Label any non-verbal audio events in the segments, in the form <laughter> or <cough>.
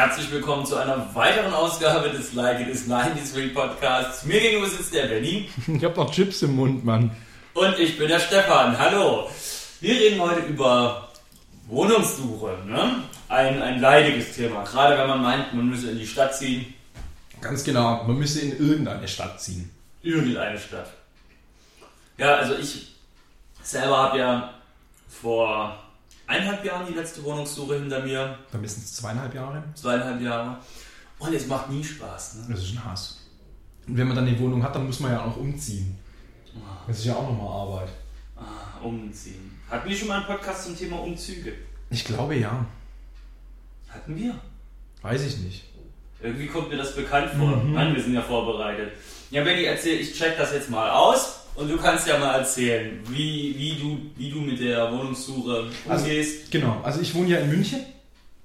herzlich willkommen zu einer weiteren Ausgabe des Like It Is 93 Podcasts. Mir gegenüber sitzt der Benny. <laughs> Ich hab noch Chips im Mund, Mann. Und ich bin der Stefan. Hallo. Wir reden heute über Wohnungssuche. Ne? Ein, ein leidiges Thema. Gerade wenn man meint, man müsse in die Stadt ziehen. Ganz genau, man müsse in irgendeine Stadt ziehen. Irgendeine Stadt. Ja, also ich selber habe ja vor eineinhalb Jahren die letzte Wohnungssuche hinter mir. Dann sind es zweieinhalb Jahre. Zweieinhalb Jahre. Und es macht nie Spaß. Ne? Das ist ein Hass. Und wenn man dann die Wohnung hat, dann muss man ja auch umziehen. Das ist ja auch nochmal Arbeit. Ah, umziehen. Hatten wir schon mal einen Podcast zum Thema Umzüge? Ich glaube ja. Hatten wir. Weiß ich nicht. Irgendwie kommt mir das bekannt vor. Mhm. Mann, wir sind ja vorbereitet. Ja, Benny, erzähl, ich check das jetzt mal aus und du kannst ja mal erzählen, wie, wie, du, wie du mit der Wohnungssuche Also, umgehst. genau, also ich wohne ja in München.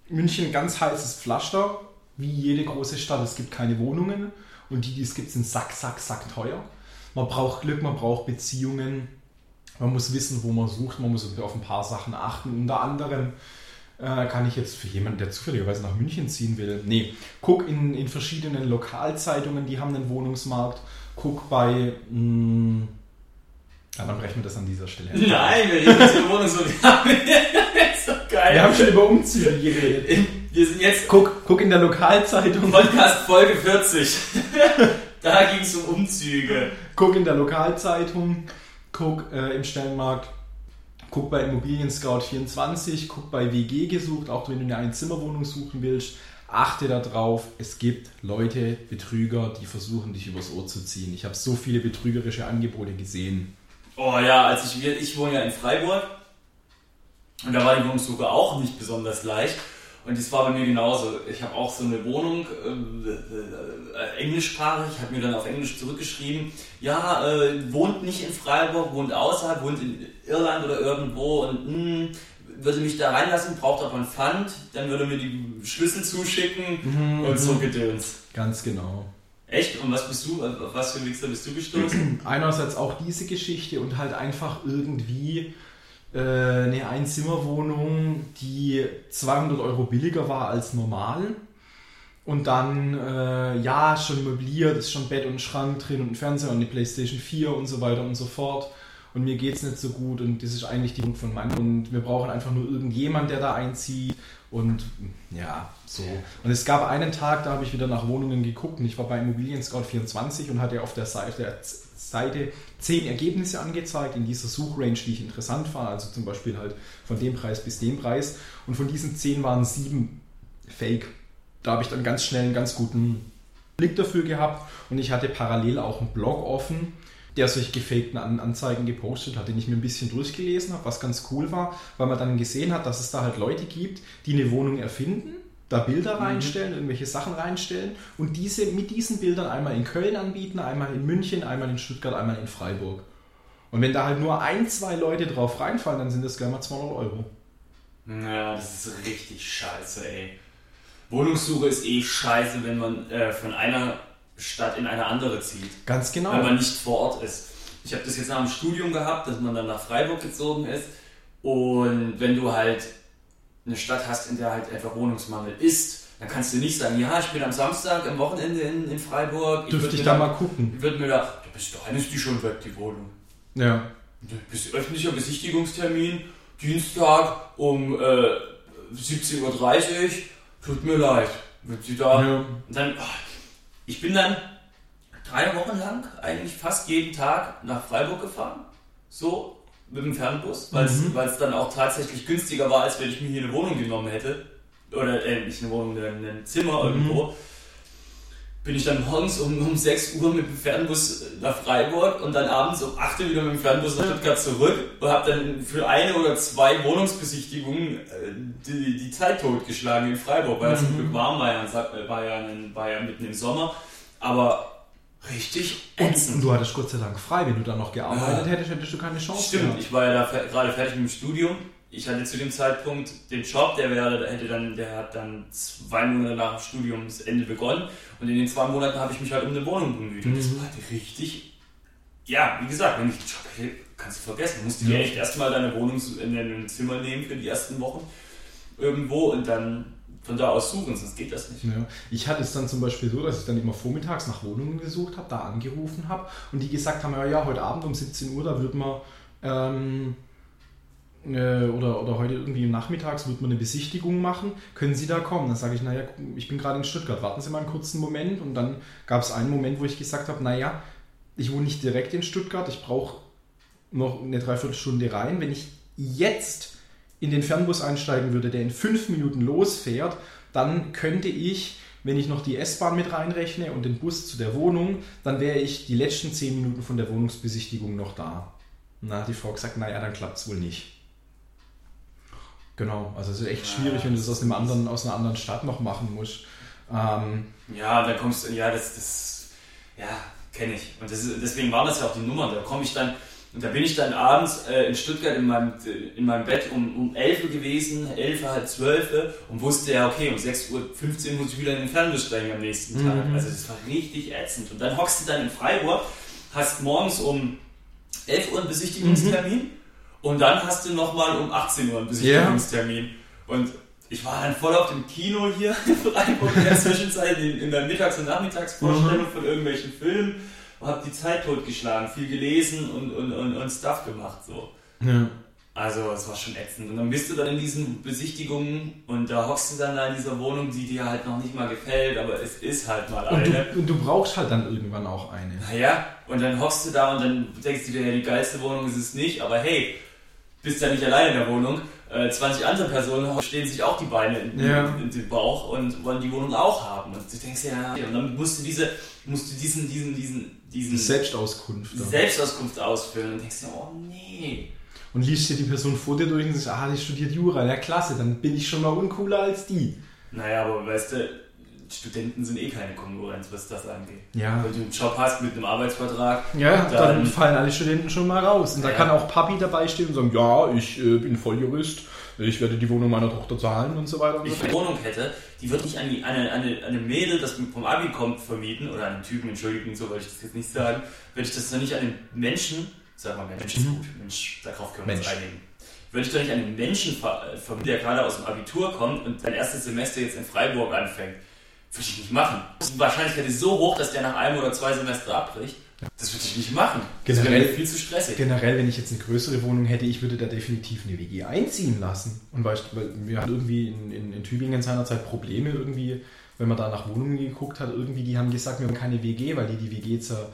München ganz heißes Pflaster, wie jede große Stadt. Es gibt keine Wohnungen und die, die es gibt, sind sack, sack, sack teuer. Man braucht Glück, man braucht Beziehungen. Man muss wissen, wo man sucht. Man muss auf ein paar Sachen achten. Unter anderem äh, kann ich jetzt für jemanden, der zufälligerweise nach München ziehen will, nee, guck in, in verschiedenen Lokalzeitungen, die haben einen Wohnungsmarkt. Guck bei, mh, ja, dann brechen wir das an dieser Stelle. Nein, wir reden jetzt über Wohnungssuche. das <laughs> ist doch geil. Wir haben schon über Umzüge geredet. Wir sind jetzt Guck, guck in der Lokalzeitung. Podcast Folge 40. <laughs> da ging es um Umzüge. Guck in der Lokalzeitung, guck äh, im Stellenmarkt, guck bei Immobilien Scout 24, guck bei WG gesucht, auch wenn du eine Einzimmerwohnung suchen willst. Achte darauf, es gibt Leute, Betrüger, die versuchen, dich übers Ohr zu ziehen. Ich habe so viele betrügerische Angebote gesehen. Oh ja, als ich, ich wohne ja in Freiburg und da war die Wohnungssuche auch nicht besonders leicht. Und das war bei mir genauso. Ich habe auch so eine Wohnung, äh, äh, englischsprachig, habe mir dann auf Englisch zurückgeschrieben, ja, äh, wohnt nicht in Freiburg, wohnt außerhalb, wohnt in Irland oder irgendwo und mh, würde mich da reinlassen, braucht aber einen Pfand, dann würde mir die Schlüssel zuschicken und so Gedöns. Ganz genau. Echt? Und was bist du, auf was für Wichser bist du gestoßen? <clears throat> Einerseits auch diese Geschichte und halt einfach irgendwie äh, eine Einzimmerwohnung, die 200 Euro billiger war als normal. Und dann, äh, ja, schon möbliert, ist schon Bett und Schrank drin und ein Fernseher und eine Playstation 4 und so weiter und so fort. Und mir geht's nicht so gut und das ist eigentlich die Punkt von meinem. Und wir brauchen einfach nur irgendjemand, der da einzieht. Und ja, so. Und es gab einen Tag, da habe ich wieder nach Wohnungen geguckt und ich war bei Immobilien Scout 24 und hatte auf der Seite, der Seite zehn Ergebnisse angezeigt in dieser Suchrange, die ich interessant fand. Also zum Beispiel halt von dem Preis bis dem Preis. Und von diesen zehn waren sieben Fake. Da habe ich dann ganz schnell einen ganz guten Blick dafür gehabt und ich hatte parallel auch einen Blog offen, der solche gefakten An Anzeigen gepostet hat, den ich mir ein bisschen durchgelesen habe, was ganz cool war, weil man dann gesehen hat, dass es da halt Leute gibt, die eine Wohnung erfinden, da Bilder reinstellen, irgendwelche Sachen reinstellen und diese mit diesen Bildern einmal in Köln anbieten, einmal in München, einmal in Stuttgart, einmal in Freiburg. Und wenn da halt nur ein, zwei Leute drauf reinfallen, dann sind das gleich mal 200 Euro. Ja, das ist richtig scheiße, ey. Wohnungssuche ist eh scheiße, wenn man äh, von einer Stadt in eine andere zieht. Ganz genau. Wenn man nicht vor Ort ist. Ich habe das jetzt nach dem Studium gehabt, dass man dann nach Freiburg gezogen ist. Und wenn du halt eine Stadt hast, in der halt einfach Wohnungsmangel ist, dann kannst du nicht sagen, ja, ich bin am Samstag, am Wochenende in, in Freiburg. Dürfte ich mir da mal gucken. Ich würde mir da, ja, bis dahin ist die schon weg, die Wohnung. Ja. Bis öffentlicher Besichtigungstermin, Dienstag um äh, 17.30 Uhr. Tut mir leid. Wenn Sie da. Ja. Und dann, ach, ich bin dann drei Wochen lang eigentlich fast jeden Tag nach Freiburg gefahren. So, mit dem Fernbus, weil es Mhm. dann auch tatsächlich günstiger war, als wenn ich mir hier eine Wohnung genommen hätte. Oder äh, nicht eine Wohnung, ein, ein Zimmer Mhm. Bin ich dann morgens um, um 6 Uhr mit dem Fernbus nach Freiburg und dann abends um 8 Uhr wieder mit dem Fernbus nach Stuttgart zurück und habe dann für eine oder zwei Wohnungsbesichtigungen äh, die, die Zeit totgeschlagen in Freiburg, weil es zum Glück warm war ja, äh, war, ja, war ja mitten im Sommer. Aber richtig ätzend. und du hattest Gott sei Dank frei. Wenn du da noch gearbeitet Ja. hättest, hättest du keine Chance Stimmt, gehabt. ich war ja da gerade fertig mit dem Studium. Ich hatte zu dem Zeitpunkt den Job, der wäre, hätte dann, der hat dann zwei Monate nach dem Studiumsende begonnen und in den zwei Monaten habe ich mich halt um eine Wohnung bemüht. Und das Mhm. war halt richtig, ja, wie gesagt, wenn ich den Job hätte, kannst du vergessen. Du musst dir Ja. echt erstmal deine Wohnung in ein Zimmer nehmen für die ersten Wochen irgendwo und dann von da aus suchen, sonst geht das nicht. Ja. Ich hatte es dann zum Beispiel so, dass ich dann immer vormittags nach Wohnungen gesucht habe, da angerufen habe und die gesagt haben, ja, ja, heute Abend um 17 Uhr, da wird man ähm, äh, oder, oder heute irgendwie nachmittags wird man eine Besichtigung machen, können Sie da kommen? Dann sage ich, naja, ich bin gerade in Stuttgart, warten Sie mal einen kurzen Moment und dann gab es einen Moment, wo ich gesagt habe, naja, ich wohne nicht direkt in Stuttgart, ich brauche noch eine Dreiviertelstunde rein. Wenn ich jetzt in den Fernbus einsteigen würde, der in fünf Minuten losfährt, dann könnte ich, wenn ich noch die S-Bahn mit reinrechne und den Bus zu der Wohnung, dann wäre ich die letzten zehn Minuten von der Wohnungsbesichtigung noch da. Hat die Frau gesagt, naja, dann klappt es wohl nicht. Genau, also es ist echt schwierig, wenn du das aus, einem anderen, aus einer anderen Stadt noch machen musst. Ähm, ja, dann kommst du, ja, das, das ja, kenne ich. Und das, deswegen waren das ja auch die Nummern. Da komme ich dann, und da bin ich dann abends äh, in Stuttgart in meinem, in meinem Bett um, um 11 Uhr gewesen, 11, halb 12 und wusste ja, okay, um 6.15 Uhr muss ich wieder in den Fernbus steigen am nächsten Tag. Mhm. Also das war richtig ätzend. Und dann hockst du dann in Freiburg, hast morgens um 11 Uhr einen Besichtigungstermin mhm. Und dann hast du nochmal um 18 Uhr einen Besichtigungstermin. Yeah. Und ich war dann voll auf dem Kino hier <laughs> in Freiburg in der Zwischenzeit, in, in der Mittags- und Nachmittagsvorstellung mhm. von irgendwelchen Filmen und habe die Zeit totgeschlagen, viel gelesen und, und, und, und Stuff gemacht. So. Ja. Also es war schon ätzend. Und dann bist du dann in diesen Besichtigungen und da hockst du dann da in dieser Wohnung, die dir halt noch nicht mal gefällt, aber es ist halt mal eine. Und du, und du brauchst halt dann irgendwann auch eine. Naja, und dann hockst du da und dann denkst du dir, ja, die geilste Wohnung ist es nicht, aber hey, bist ja nicht allein in der Wohnung. 20 äh, andere Personen stehen sich auch die Beine in, ja. in, in, den Bauch und wollen die Wohnung auch haben. Und du denkst ja, und dann musst du diese, musst du diesen, diesen, diesen, diesen Selbstauskunft, Selbstauskunft ausfüllen und denkst dir, oh nee. Und liest dir die Person vor dir durch und sagst, ah, die studiert Jura, ja klasse, dann bin ich schon mal uncooler als die. Naja, aber weißt du, Studenten sind eh keine Konkurrenz, was das angeht. Ja. Wenn du einen Job hast mit einem Arbeitsvertrag, ja, dann, dann fallen alle Studenten schon mal raus. Und da ja. kann auch Papi dabei stehen und sagen, ja, ich äh, bin Volljurist, ich werde die Wohnung meiner Tochter zahlen und so weiter. Und Wenn ich eine Wohnung hätte, die würde nicht an die, eine, eine, eine Mädel, das vom Abi kommt, vermieten, oder einen Typen, entschuldigen, so wollte ich das jetzt nicht sagen, würde ich das dann nicht an den Menschen, sag mal, Mensch ist mhm. gut, Mensch, darauf können wir uns einigen würde ich doch nicht an den Menschen vermieten, der gerade aus dem Abitur kommt und sein erstes Semester jetzt in Freiburg anfängt. Würde ich nicht machen. Die Wahrscheinlichkeit ist so hoch, dass der nach einem oder zwei Semester abbricht. Das würde ich nicht machen. Generell, das wäre viel zu stressig. Generell, wenn ich jetzt eine größere Wohnung hätte, ich würde da definitiv eine WG einziehen lassen. Und weil, wir hatten irgendwie in, in, in Tübingen seinerzeit Probleme irgendwie, wenn man da nach Wohnungen geguckt hat, irgendwie, die haben gesagt, wir haben keine WG, weil die die WG zur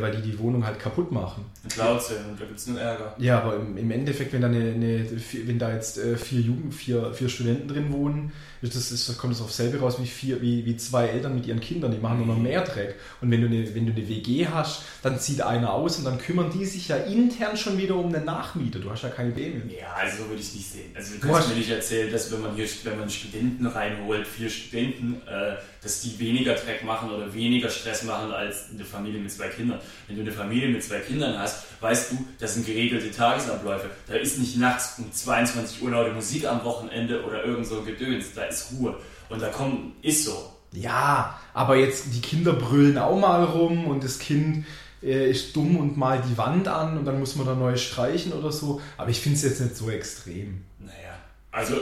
weil die die Wohnung halt kaputt machen. Laut sind und da gibt es nur Ärger. Ja, aber im, im Endeffekt, wenn da, eine, eine, wenn da jetzt äh, vier Jugend, vier, vier Studenten drin wohnen, das ist, kommt das auf selbe raus wie, vier, wie, wie zwei Eltern mit ihren Kindern, die machen nur noch mehr Dreck. Und wenn du, eine, wenn du eine WG hast, dann zieht einer aus und dann kümmern die sich ja intern schon wieder um eine Nachmiete. Du hast ja keine WG mehr. Ja, also so würde ich es nicht sehen. Also du kannst mir nicht erzählen, dass wenn man hier wenn man Studenten reinholt, vier Studenten, äh, dass die weniger Dreck machen oder weniger Stress machen als eine Familie mit zwei Kindern. Wenn du eine Familie mit zwei Kindern hast, weißt du, das sind geregelte Tagesabläufe. Da ist nicht nachts um 22 Uhr laute Musik am Wochenende oder irgend so ein Gedöns. Da ist Ruhe. Und da kommt, ist so. Ja, aber jetzt die Kinder brüllen auch mal rum und das Kind äh, ist dumm und malt die Wand an und dann muss man da neu streichen oder so. Aber ich finde es jetzt nicht so extrem. Naja, also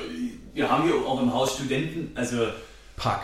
wir haben hier auch im Haus Studenten, also Pack.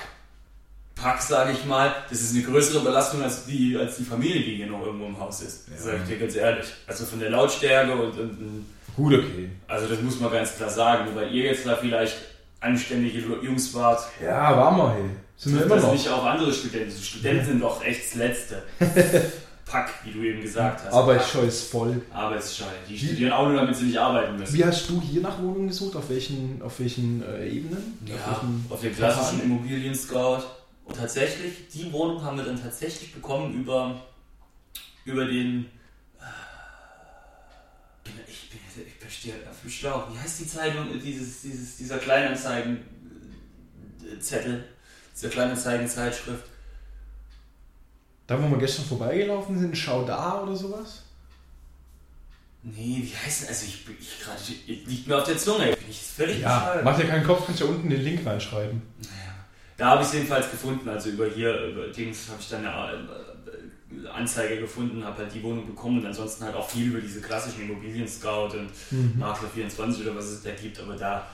Pack, sage ich mal, das ist eine größere Belastung als die, als die Familie, die hier noch irgendwo im Haus ist. Ja. Sag ich dir ganz ehrlich. Also von der Lautstärke und, und, und Gut, okay. Also das muss man ganz klar sagen. Weil ihr jetzt da vielleicht anständige Jungs wart. Ja, waren wir hier. Sind wir immer noch. nicht auch andere Studenten. Die Studenten sind doch echt das Letzte. <laughs> Pack, wie du eben gesagt hast. Arbeitsscheu ist voll. Arbeitsscheu. Die wie? studieren auch nur, damit sie nicht arbeiten müssen. Wie hast du hier nach Wohnungen gesucht? Auf welchen, auf welchen äh, Ebenen? Ja, auf, welchen auf den klassischen Immobilien-Scout. Und tatsächlich, die Wohnung haben wir dann tatsächlich bekommen über, über den. Äh, ich bin, ich verstehe auf dem Schlauch. Wie heißt die Zeitung? Dieses, dieses, dieser Kleinanzeigenzettel, dieser Kleinanzeigenzeitschrift. Da, wo wir gestern vorbeigelaufen sind, Schau da oder sowas? Nee, wie heißt denn, also ich, ich gerade, liegt mir auf der Zunge, bin ich völlig Ja, bescheuert. mach dir keinen Kopf, kannst ja unten den Link reinschreiben. Naja. Da habe ich es jedenfalls gefunden, also über hier, über Dings habe ich dann eine äh, Anzeige gefunden, habe halt die Wohnung bekommen und ansonsten halt auch viel über diese klassischen Immobilien-Scout und mhm. Makler 24 oder was es da gibt, aber da,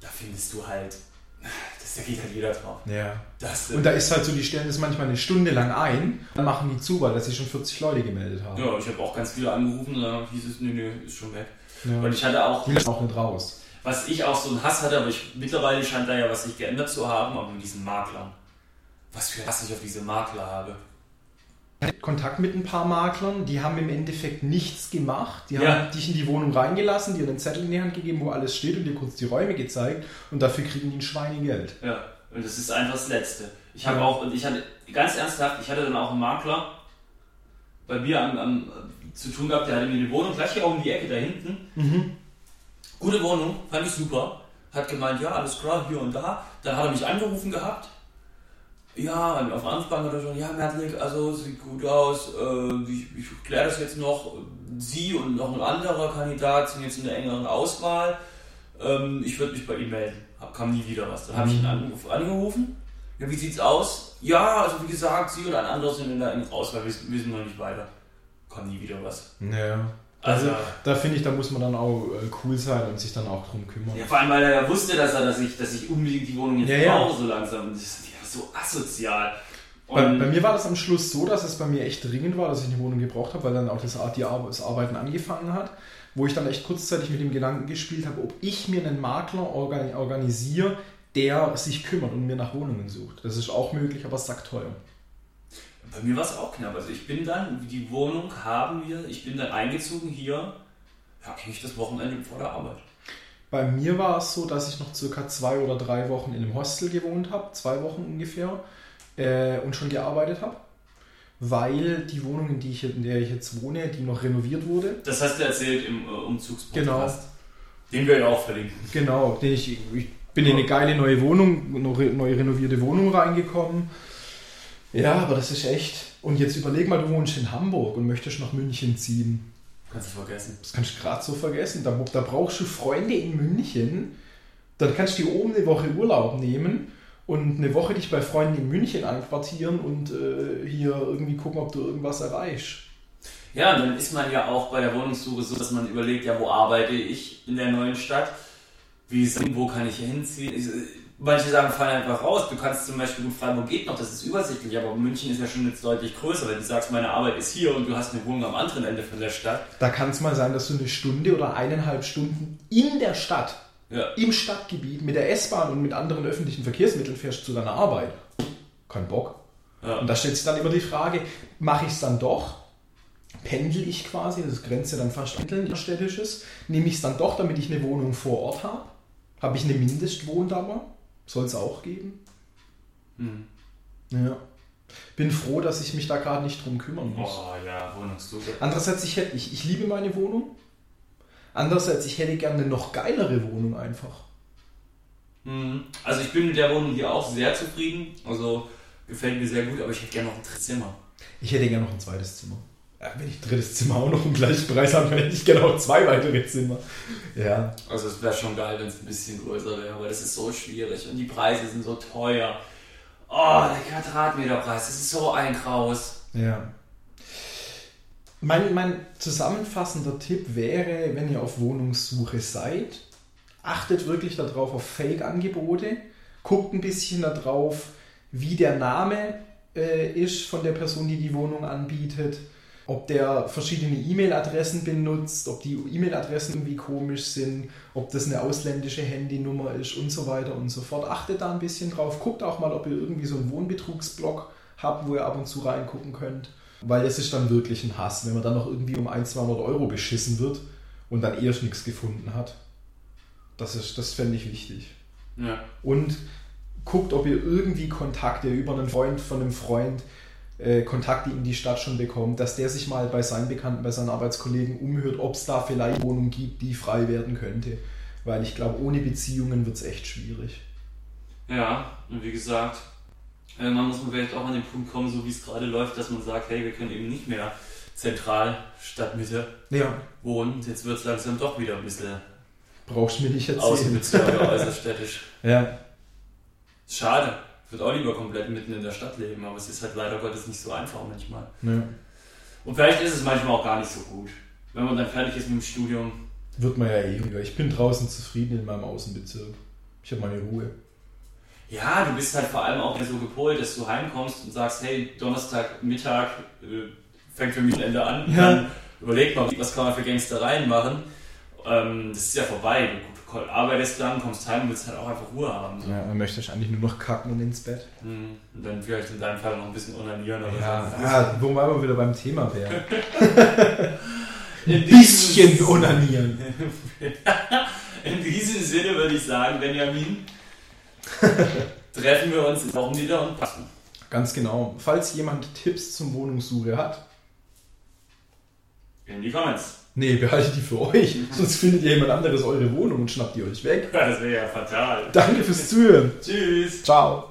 da findest du halt, das Das, da geht halt jeder drauf. Ja. Das, Und da ist halt so, die stellen das manchmal eine Stunde lang ein, dann machen die zu, weil da sich schon 40 Leute gemeldet haben. ja, ich habe auch ganz viele angerufen und dann hieß es, nee, nee, ist schon weg. Ja. Und ich hatte auch, Die auch nicht raus. Was ich auch so einen Hass hatte, aber ich, mittlerweile scheint da ja was sich geändert zu haben, aber mit diesen Maklern. Was für Hass ich auf diese Makler habe. Kontakt mit ein paar Maklern, die haben im Endeffekt nichts gemacht. Die Ja. haben dich in die Wohnung reingelassen, dir einen Zettel in die Hand gegeben, wo alles steht und dir kurz die Räume gezeigt und dafür kriegen die ein Schweinegeld. Ja, und das ist einfach das Letzte. Ich habe Ja. auch, und ich hatte, ganz ernsthaft, ich hatte dann auch einen Makler bei mir am, am, zu tun gehabt, der hatte mir eine Wohnung gleich hier um die Ecke da hinten. Mhm. Gute Wohnung, fand ich super. Hat gemeint, ja, alles klar, hier und da. Dann hat er mich angerufen gehabt. Ja, und auf Anfrage hat er schon, ja, Mertlik, also sieht gut aus, äh, ich, ich kläre das jetzt noch. Sie und noch ein anderer Kandidat sind jetzt in der engeren Auswahl. Ähm, ich würde mich bei ihm melden. Hab, kam nie wieder was. Dann habe ich ihn angeruf, angerufen. Ja, wie sieht's aus? Ja, also wie gesagt, Sie und ein anderer sind in der engeren Auswahl, wir wissen noch nicht weiter. Kam nie wieder was. Ja. Also, Also, da finde ich, da muss man dann auch äh, cool sein und sich dann auch drum kümmern. Ja, vor allem, weil er ja wusste, dass er, dass ich, dass ich unbedingt die Wohnung jetzt Ja, ja. brauche, so langsam. Und das ist ja so asozial. Bei, bei mir war das am Schluss so, dass es bei mir echt dringend war, dass ich eine Wohnung gebraucht habe, weil dann auch das, Ar- die Ar das Arbeiten angefangen hat, wo ich dann echt kurzzeitig mit dem Gedanken gespielt habe, ob ich mir einen Makler organ organisiere, der sich kümmert und mir nach Wohnungen sucht. Das ist auch möglich, aber es sagt teuer. Bei mir war es auch knapp. Also ich bin dann, die Wohnung haben wir, ich bin dann eingezogen hier, ja, eigentlich das Wochenende vor der Arbeit. Bei mir war es so, dass ich noch circa zwei oder drei Wochen in einem Hostel gewohnt habe, zwei Wochen ungefähr, äh, und schon gearbeitet habe, weil die Wohnung, in, die ich, in der ich jetzt wohne, die noch renoviert wurde. Das hast du erzählt im äh, Umzugspodcast. Genau. Den wir ja auch verlinken. Genau, den ich, ich bin in eine geile neue Wohnung, eine re- neu renovierte Wohnung reingekommen. Ja, aber das ist echt. Und jetzt überleg mal, du wohnst in Hamburg und möchtest nach München ziehen. Kannst du vergessen. Das kannst du gerade so vergessen. Da, da brauchst du Freunde in München. Dann kannst du dir oben eine Woche Urlaub nehmen und eine Woche dich bei Freunden in München einquartieren und äh, hier irgendwie gucken, ob du irgendwas erreichst. Ja, und dann ist man ja auch bei der Wohnungssuche so, dass man überlegt, ja, wo arbeite ich in der neuen Stadt? Wie ist, wo kann ich hinziehen? Manche Sachen fallen einfach raus. Du kannst zum Beispiel, gut, Freiburg geht noch, das ist übersichtlich, aber München ist ja schon jetzt deutlich größer. Wenn du sagst, meine Arbeit ist hier und du hast eine Wohnung am anderen Ende von der Stadt. Da kann es mal sein, dass du eine Stunde oder eineinhalb Stunden in der Stadt Ja, im Stadtgebiet mit der S-Bahn und mit anderen öffentlichen Verkehrsmitteln fährst zu deiner Arbeit. Kein Bock. ja. Und da stellt sich dann immer die Frage, mache ich es dann doch? Pendel ich quasi, das grenzt ja dann fast Pendeln städtisches, nehme ich es dann doch, damit ich eine Wohnung vor Ort habe? Habe ich eine Mindestwohndauer? Soll es auch geben? Hm. Ja. Bin froh, dass ich mich da gerade nicht drum kümmern muss. Oh ja, Wohnungssuche. Andererseits, ich, hätte, ich, ich liebe meine Wohnung. Andererseits, ich hätte gerne eine noch geilere Wohnung einfach. Hm. Also ich bin mit der Wohnung hier auch sehr zufrieden. Also gefällt mir sehr gut, aber ich hätte gerne noch ein drittes Zimmer. Ich hätte gerne noch ein zweites Zimmer. Wenn ich ein drittes Zimmer auch noch im gleichen Preis habe, dann hätte ich gerne auch zwei weitere Zimmer. Ja. Also es wäre schon geil, wenn es ein bisschen größer wäre, weil das ist so schwierig und die Preise sind so teuer. Oh, der Quadratmeterpreis, das ist so ein Kraus. Ja. Mein, mein zusammenfassender Tipp wäre, wenn ihr auf Wohnungssuche seid, achtet wirklich darauf auf Fake-Angebote, guckt ein bisschen darauf, wie der Name äh, ist von der Person, die die Wohnung anbietet, ob der verschiedene E-Mail-Adressen benutzt, ob die E-Mail-Adressen irgendwie komisch sind, ob das eine ausländische Handynummer ist und so weiter und so fort. Achtet da ein bisschen drauf. Guckt auch mal, ob ihr irgendwie so einen Wohnbetrugsblog habt, wo ihr ab und zu reingucken könnt. Weil es ist dann wirklich ein Hass, wenn man dann noch irgendwie um 1, 200 Euro beschissen wird und dann erst nichts gefunden hat. Das, ist, das fände ich wichtig. Ja. Und guckt, ob ihr irgendwie Kontakte über einen Freund von einem Freund äh, Kontakte in die Stadt schon bekommt, dass der sich mal bei seinen Bekannten, bei seinen Arbeitskollegen umhört, ob es da vielleicht Wohnungen gibt, die frei werden könnte. Weil ich glaube, ohne Beziehungen wird es echt schwierig. Ja, und wie gesagt, irgendwann muss man vielleicht auch an den Punkt kommen, so wie es gerade läuft, dass man sagt, hey, wir können eben nicht mehr zentral Stadtmitte Ja, wohnen. Jetzt wird es langsam doch wieder ein bisschen brauchst du mir nicht erzählen. Außenbezirke, äußerstädtisch. <laughs> Ja, Schade. Ich würde auch lieber komplett mitten in der Stadt leben, aber es ist halt leider Gottes nicht so einfach manchmal. ja. Und vielleicht ist es manchmal auch gar nicht so gut. Wenn man dann fertig ist mit dem Studium. Wird man ja eh wieder. Ich bin draußen zufrieden in meinem Außenbezirk. Ich habe meine Ruhe. Ja, du bist halt vor allem auch so gepolt, dass du heimkommst und sagst, hey, Donnerstag, Mittag äh, fängt für mich ein Ende an. Ja. Dann überleg mal, was kann man für Gangstereien machen. Ähm, das ist ja vorbei. Du, arbeitest lang, kommst heim und willst halt auch einfach Ruhe haben. So. Ja, dann möchte ich eigentlich nur noch kacken und ins Bett. Hm, Und dann vielleicht in deinem Fall noch ein bisschen onanieren oder Ja, so. ja wobei wir wieder beim Thema wären. <laughs> In Ein bisschen onanieren. <laughs> In diesem Sinne würde ich sagen, Benjamin, <laughs> treffen wir uns in Wochen wieder und passen. Ganz genau. Falls jemand Tipps zum Wohnungssuche hat, In die Comments. Nee, behaltet die für euch. Sonst findet ihr jemand anderes eure Wohnung und schnappt die euch weg. Das wäre ja fatal. Danke fürs Zuhören. Tschüss. Ciao.